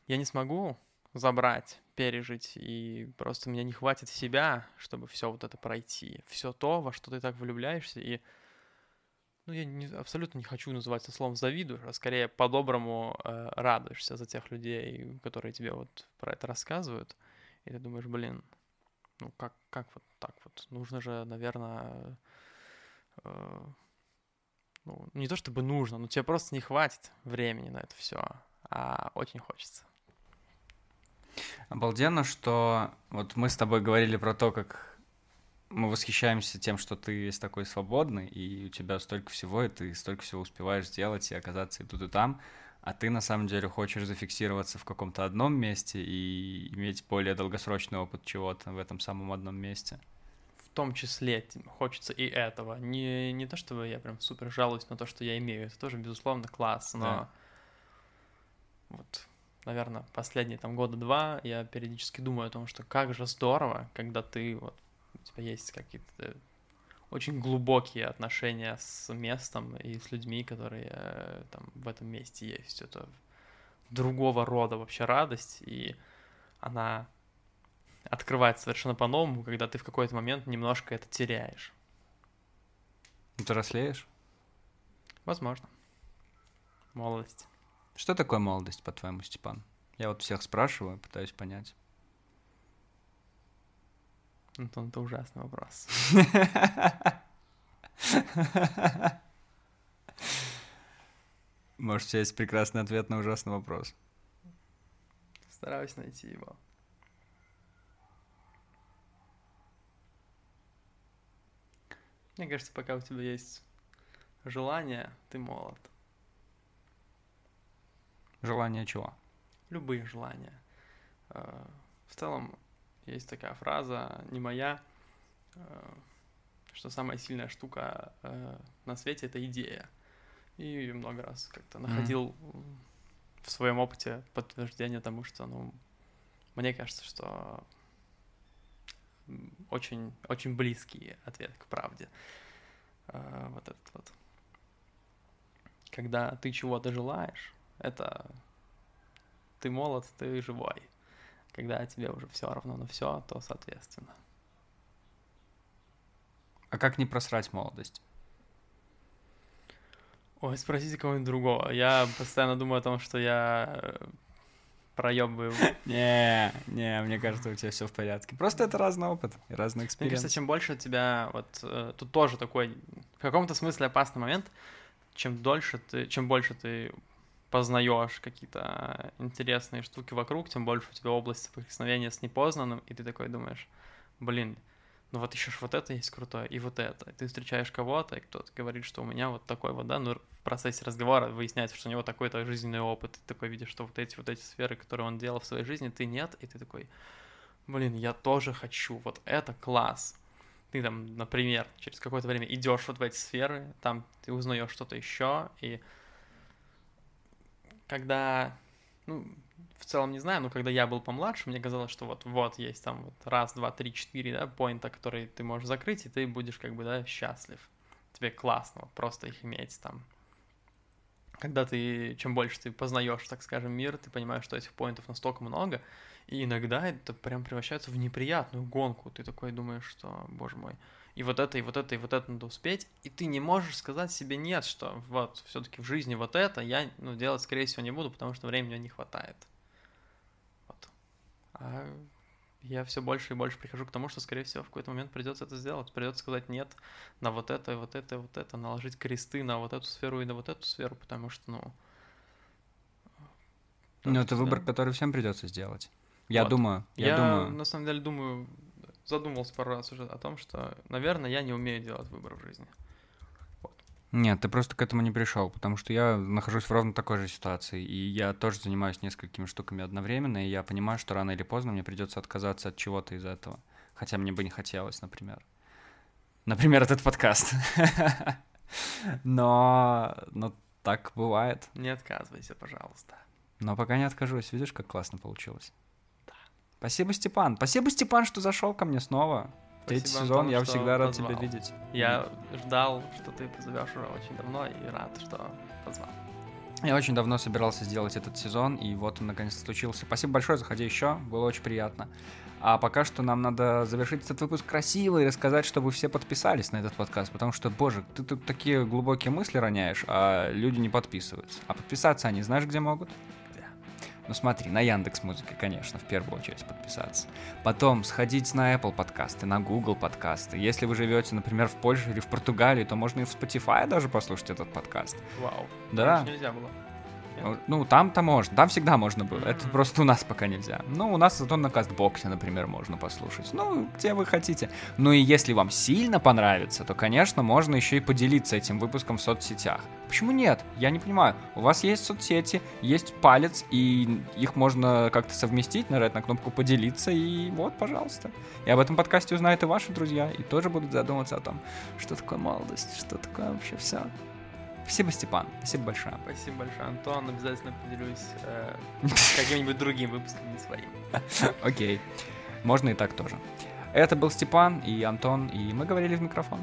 я не смогу забрать, пережить, и просто мне не хватит себя, чтобы все вот это пройти. Все то, во что ты так влюбляешься, и ну, я не, абсолютно не хочу называть это словом завидуешь, а скорее по-доброму э, радуешься за тех людей, которые тебе вот про это рассказывают, и ты думаешь, блин, ну как, как вот так вот? Нужно же, наверное, э, ну, не то чтобы нужно, но тебе просто не хватит времени на это все, а очень хочется. Обалденно, что вот мы с тобой говорили про то, как мы восхищаемся тем, что ты весь такой свободный, и у тебя столько всего, и ты столько всего успеваешь сделать и оказаться и тут, и там, а ты на самом деле хочешь зафиксироваться в каком-то одном месте и иметь более долгосрочный опыт чего-то в этом самом одном месте. В том числе хочется и этого. Не, не то, чтобы я прям супер жалуюсь на то, что я имею, это тоже, безусловно, класс, но да. вот наверное, последние там года два я периодически думаю о том, что как же здорово, когда ты вот у тебя есть какие-то очень глубокие отношения с местом и с людьми, которые э, там в этом месте есть. Это другого рода вообще радость, и она открывается совершенно по-новому, когда ты в какой-то момент немножко это теряешь. Взрослеешь? Возможно. Молодость. Что такое молодость, по-твоему, Степан? Я вот всех спрашиваю, пытаюсь понять. Антон, это ужасный вопрос. Может, у тебя есть прекрасный ответ на ужасный вопрос? Стараюсь найти его. Мне кажется, пока у тебя есть желание, ты молод. Желание чего? Любые желания. Э, в целом есть такая фраза, не моя, э, что самая сильная штука э, на свете это идея. И много раз как-то находил mm. в своем опыте подтверждение тому, что, ну, мне кажется, что очень, очень близкий ответ к правде. Вот этот вот. Когда ты чего-то желаешь, это ты молод, ты живой. Когда тебе уже все равно на все, то соответственно. А как не просрать молодость? Ой, спросите кого-нибудь другого. Я постоянно думаю о том, что я э, проебываю. Не, не, мне кажется, у тебя все в порядке. Просто это разный опыт и разный experience. Мне кажется, чем больше у тебя, вот э, тут тоже такой, в каком-то смысле опасный момент, чем дольше ты, чем больше ты познаешь какие-то интересные штуки вокруг, тем больше у тебя область соприкосновения с непознанным, и ты такой думаешь, блин, ну вот еще ж вот это есть крутое, и вот это. И ты встречаешь кого-то, и кто-то говорит, что у меня вот такой вот, да, ну в процессе разговора выясняется, что у него такой-то жизненный опыт, и ты такой видишь, что вот эти вот эти сферы, которые он делал в своей жизни, ты нет, и ты такой, блин, я тоже хочу, вот это класс. Ты там, например, через какое-то время идешь вот в эти сферы, там ты узнаешь что-то еще, и когда, ну, в целом не знаю, но когда я был помладше, мне казалось, что вот, вот есть там вот раз, два, три, четыре, да, поинта, которые ты можешь закрыть, и ты будешь как бы, да, счастлив. Тебе классно вот просто их иметь там. Когда ты, чем больше ты познаешь, так скажем, мир, ты понимаешь, что этих поинтов настолько много, и иногда это прям превращается в неприятную гонку. Ты такой думаешь, что, боже мой, и вот это, и вот это, и вот это надо успеть, и ты не можешь сказать себе нет, что вот все-таки в жизни вот это я ну, делать, скорее всего, не буду, потому что времени не хватает. Вот. А я все больше и больше прихожу к тому, что, скорее всего, в какой-то момент придется это сделать. Придется сказать нет на вот это, и вот это, и вот это, наложить кресты на вот эту сферу и на вот эту сферу, потому что, ну... Ну, это выбор, который всем придется сделать. Я вот. думаю, я, я думаю. на самом деле думаю, задумывался пару раз уже о том, что, наверное, я не умею делать выбор в жизни. Вот. Нет, ты просто к этому не пришел, потому что я нахожусь в ровно такой же ситуации, и я тоже занимаюсь несколькими штуками одновременно, и я понимаю, что рано или поздно мне придется отказаться от чего-то из этого, хотя мне бы не хотелось, например. Например, этот подкаст. Но, но так бывает. Не отказывайся, пожалуйста. Но пока не откажусь. Видишь, как классно получилось? Спасибо, Степан. Спасибо, Степан, что зашел ко мне снова. Третий Спасибо, сезон, Антон, я всегда рад позвал. тебя видеть. Я ждал, что ты позовешь уже очень давно и рад, что позвал. Я очень давно собирался сделать этот сезон, и вот он наконец случился. Спасибо большое, заходи еще, было очень приятно. А пока что нам надо завершить этот выпуск красиво и рассказать, чтобы все подписались на этот подкаст, потому что, боже, ты тут такие глубокие мысли роняешь, а люди не подписываются. А подписаться они знаешь, где могут? Ну смотри, на Яндекс Музыке, конечно, в первую очередь подписаться. Потом сходить на Apple подкасты, на Google подкасты. Если вы живете, например, в Польше или в Португалии, то можно и в Spotify даже послушать этот подкаст. Вау. Да. Раньше нельзя было. Ну, там-то можно, там всегда можно было. Это просто у нас пока нельзя. Ну, у нас зато на кастбоксе, например, можно послушать. Ну, где вы хотите. Ну и если вам сильно понравится, то, конечно, можно еще и поделиться этим выпуском в соцсетях. Почему нет? Я не понимаю. У вас есть соцсети, есть палец, и их можно как-то совместить, нажать на кнопку поделиться, и вот, пожалуйста. И об этом подкасте узнают и ваши друзья, и тоже будут задумываться о том, что такое молодость, что такое вообще все. Спасибо, Степан. Спасибо большое. Спасибо большое, Антон. Обязательно поделюсь э, каким-нибудь другим выпуском, не своим. Окей. Можно и так тоже. Это был Степан и Антон, и мы говорили в микрофон.